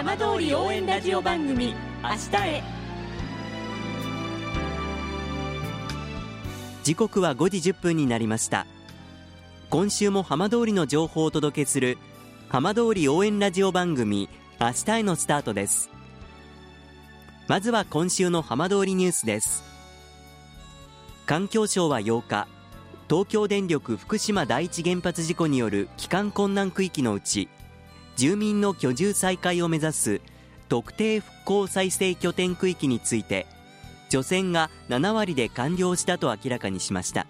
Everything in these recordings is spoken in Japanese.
浜通り応援ラジオ番組明日へ。時刻は5時1分になりました。今週も浜通りの情報をお届けする浜通り応援ラジオ番組明日へのスタートです。まずは今週の浜通りニュースです。環境省は8日東京電力福島第一原発事故による帰還困難区域のうち住民の居住再開を目指す特定復興再生拠点区域について除染が7割で完了したと明らかにしました。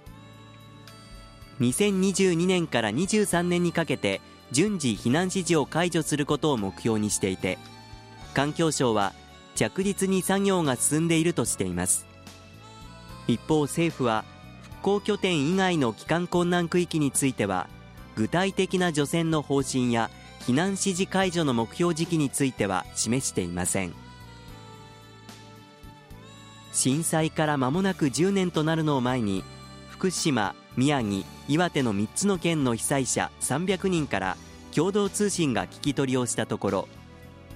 2022年から23年にかけて順次避難指示を解除することを目標にしていて環境省は着実に作業が進んでいるとしています。一方政府は復興拠点以外の帰還困難区域については具体的な除染の方針や避難指示解除の目標時期については示していません。震災から間もなく10年となるのを前に福島、宮城、岩手の3つの県の被災者300人から共同通信が聞き取りをしたところ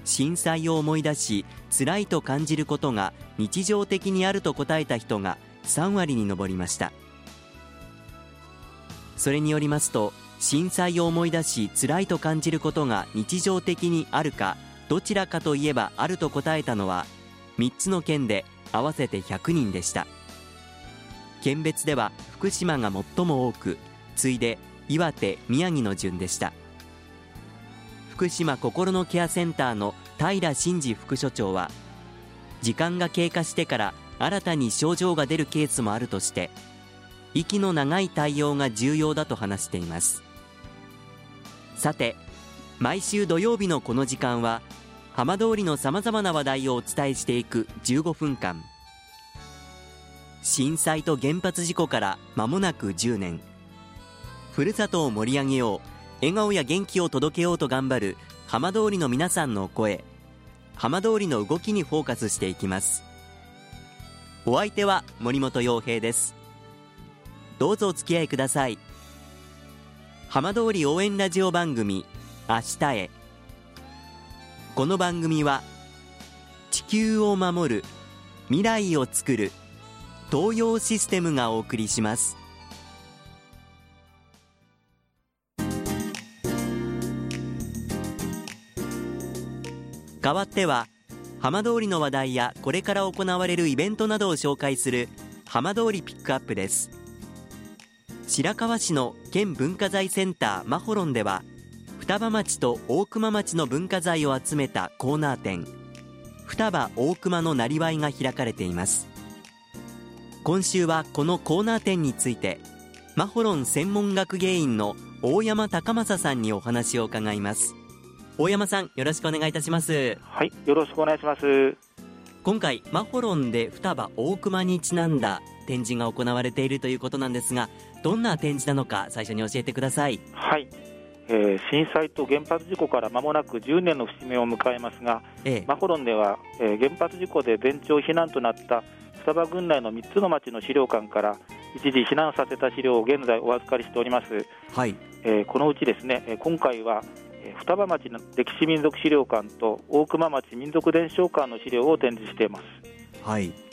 震災を思い出し辛いと感じることが日常的にあると答えた人が3割に上りました。それによりますと震災を思い出し辛いと感じることが日常的にあるかどちらかといえばあると答えたのは3つの県で合わせて100人でした。県別では福島が最も多く次いで岩手宮城の順でした。福島心のケアセンターの平真二副所長は時間が経過してから新たに症状が出るケースもあるとして息の長い対応が重要だと話しています。さて毎週土曜日のこの時間は浜通りのさまざまな話題をお伝えしていく15分間。震災と原発事故から間もなく10年。ふるさとを盛り上げよう笑顔や元気を届けようと頑張る浜通りの皆さんの声。浜通りの動きにフォーカスしていきます。お相手は森本洋平です。どうぞお付き合いください。浜通り応援ラジオ番組明日へ。この番組は地球を守る未来をつくる東洋システムがお送りします。代わっては浜通りの話題やこれから行われるイベントなどを紹介する浜通りピックアップです。白河市の県文化財センターマホロンでは双葉町と大熊町の文化財を集めたコーナー展双葉大熊のなりわいが開かれています。今週はこのコーナー展についてマホロン専門学芸員の大山高正さんにお話を伺います。大山さんよろしくお願いいたします。はいよろしくお願いします。今回マホロンで双葉大熊にちなんだ展示が行われているということなんですがどんな展示なのか最初に教えてください。はい、えー、震災と原発事故から間もなく10年の節目を迎えますが、ええ、マホロンでは、えー、原発事故で全町避難となった双葉郡内の3つの町の資料館から一時避難させた資料を現在お預かりしております、はい。えー、このうちですね今回は双葉町の歴史民族資料館と大熊町民族伝承館の資料を展示しています。はい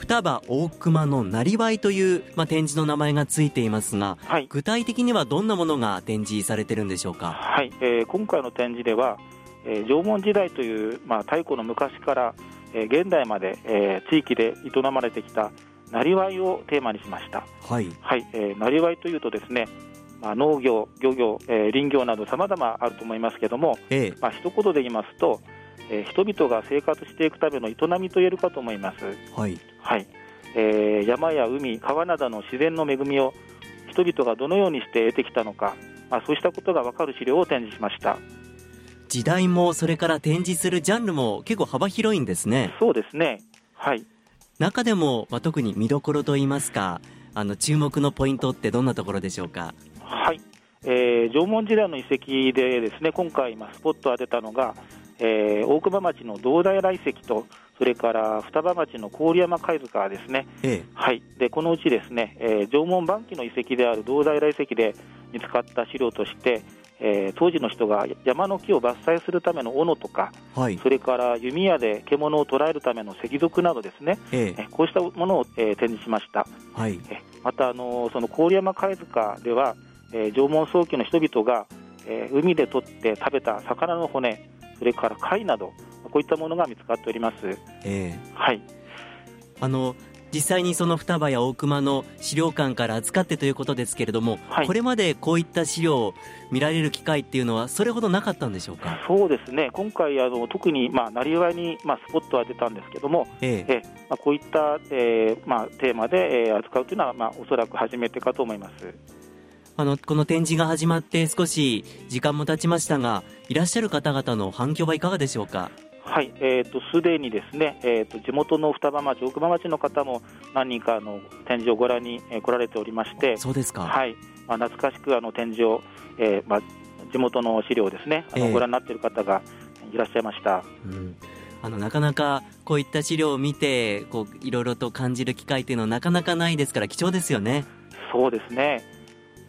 双葉大熊のなりわいという、まあ、展示の名前がついていますが、はい、具体的にはどんなものが展示されてるんでしょうか、はい。えー、今回の展示では、えー、縄文時代という、まあ、太古の昔から、えー、現代まで、えー、地域で営まれてきたなりわいをテーマにしました。はい、はい。えー、なりわいというとですねまあ、農業、漁業、えー、林業などさまざまあると思いますけれども、ええ。まあ一言で言いますと、えー、人々が生活していくための営みと言えるかと思います。はい、はいえー、山や海、川などの自然の恵みを人々がどのようにして得てきたのか、まあ、そうしたことが分かる資料を展示しました時代もそれから展示するジャンルも結構幅広いんですね。そうですねはい中でも、まあ、特に見どころといいますかあの注目のポイントってどんなところでしょうか？はい、えー、縄文時代の遺跡でですね今回、スポットを当てたのが、えー、大熊町の銅平遺跡とそれから双葉町の郡山貝塚ですね、ええ、はい、でこのうちですね、えー、縄文晩期の遺跡である銅平遺跡で見つかった資料として、えー、当時の人が山の木を伐採するための斧とか、はい、それから弓矢で獣を捕らえるための石属などですね、ええ。こうしたものを、えー、展示しました、はい、えまたあのその郡山貝塚では、えー、縄文早期の人々が、えー、海で取って食べた魚の骨それから貝などこういったものが見つかっております、えー、はい。あの実際にその双葉や大熊の資料館から預かってということですけれども、はい、これまでこういった資料を見られる機会っていうのは、それほどなかったんでしょうか？そうですね、今回、あの特に、まあ、なりわいに、まあ、スポットは出たんですけども、ええ。えまあ、こういった、えーまあ、テーマで、えー、扱うというのは、まあ、おそらく初めてかと思います。あのこの展示が始まって少し時間も経ちましたが、いらっしゃる方々の反響はいかがでしょうか？はい、えーと、すでにですね、えーと、地元の双葉町、奥間町の方も何人かの展示をご覧に、えー、来られておりまして、そうですか、はいまあ、懐かしくあの展示を、えーまあ、地元の資料ですね、あの、えー、ご覧になっている方がいらっしゃいました。うんあのなかなかこういった資料を見てこういろいろと感じる機会というのはなかなかないですから貴重ですよね。そうですね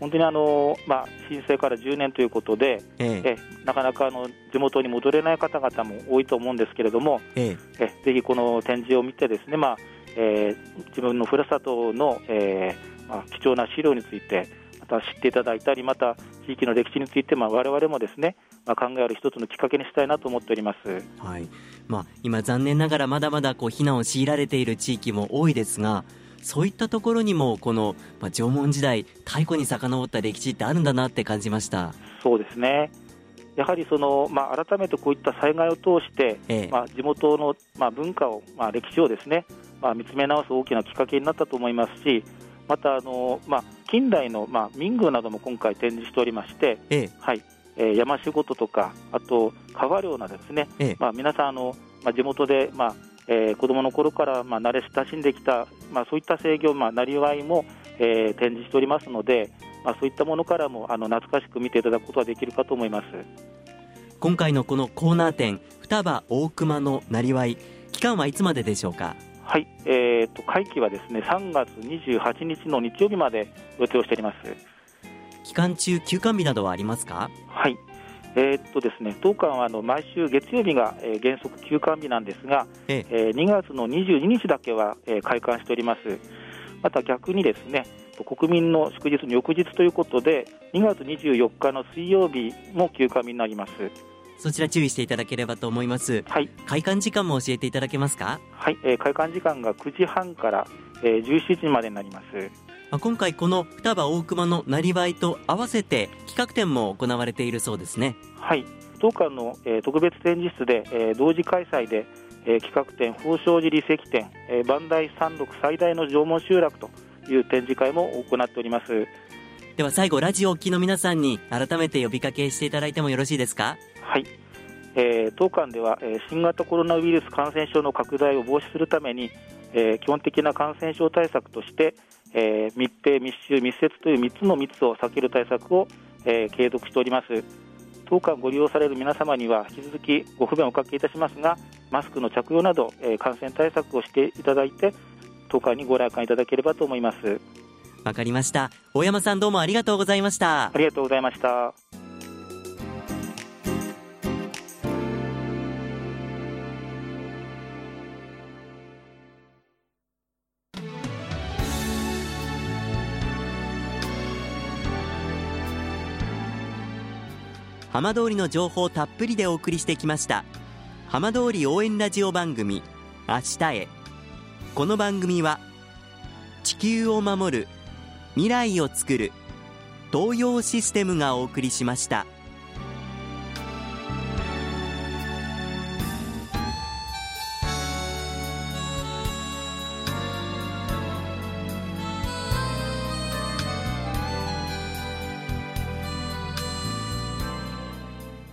本当にあの、まあ、震災から10年ということで、ええ。なかなかあの地元に戻れない方々も多いと思うんですけれども、ええ。ぜひこの展示を見てですね、まあえー、自分のふるさとの、えーまあ、貴重な資料についてまた知っていただいたりまた地域の歴史についてわれわれもですね、まあ、考える一つのきっかけにしたいなと思っております、はい。まあ、今、残念ながらまだまだこう避難を強いられている地域も多いですがそういったところにもこの、まあ、縄文時代太古に遡った歴史ってあるんだなって感じました。そうですね。やはりその、まあ、改めてこういった災害を通して、ええ、まあ、地元の、まあ、文化を、まあ、歴史をですね、まあ、見つめ直す大きなきっかけになったと思いますしまたあの、まあ、近代の、まあ、民具なども今回展示しておりまして、ええ。はい。えー、山仕事とかあと川漁などですね、ええ、まあ、皆さんあの、まあ、地元で、まあえー、子どもの頃から、まあ、慣れ親しんできた、まあ、そういった制御、まあ、なりわいも、えー、展示しておりますので、まあ、そういったものからもあの懐かしく見ていただくことができるかと思います。今回のこのコーナー展双葉大熊のなりわい期間はいつまででしょうか？はい、えーと、会期はですね3月28日の日曜日まで予定をしております。期間中休館日などはありますか？はいえー、っとですね、当館はあの毎週月曜日が、えー、原則休館日なんですが、ええー、2月の22日だけは、えー、開館しております。また逆にですね、国民の祝日の翌日ということで、2月24日の水曜日も休館日になります。そちら注意していただければと思います。はい。開館時間も教えていただけますか？はい、えー、開館時間が9時半から、えー、17時までになります。今回この双葉大熊のなりわいと合わせて企画展も行われているそうですね。はい。当館の、えー、特別展示室で、えー、同時開催で、えー、企画展宝生寺遺跡展、えー、磐梯山麓最大の縄文集落という展示会も行っております。では最後ラジオを聴きの皆さんに改めて呼びかけしていただいてもよろしいですか？はい。えー、当館では、えー、新型コロナウイルス感染症の拡大を防止するために、えー、基本的な感染症対策として、えー、密閉、密集、密接という3つの密を避ける対策を、えー、継続しております。当館ご利用される皆様には引き続きご不便をおかけいたしますが、マスクの着用など、えー、感染対策をしていただいて、当館にご来館いただければと思います。わかりました。大山さんどうもありがとうございました。ありがとうございました。浜通りの情報たっぷりでお送りしてきました浜通り応援ラジオ番組明日へこの番組は地球を守る未来をつくる東洋システムがお送りしました。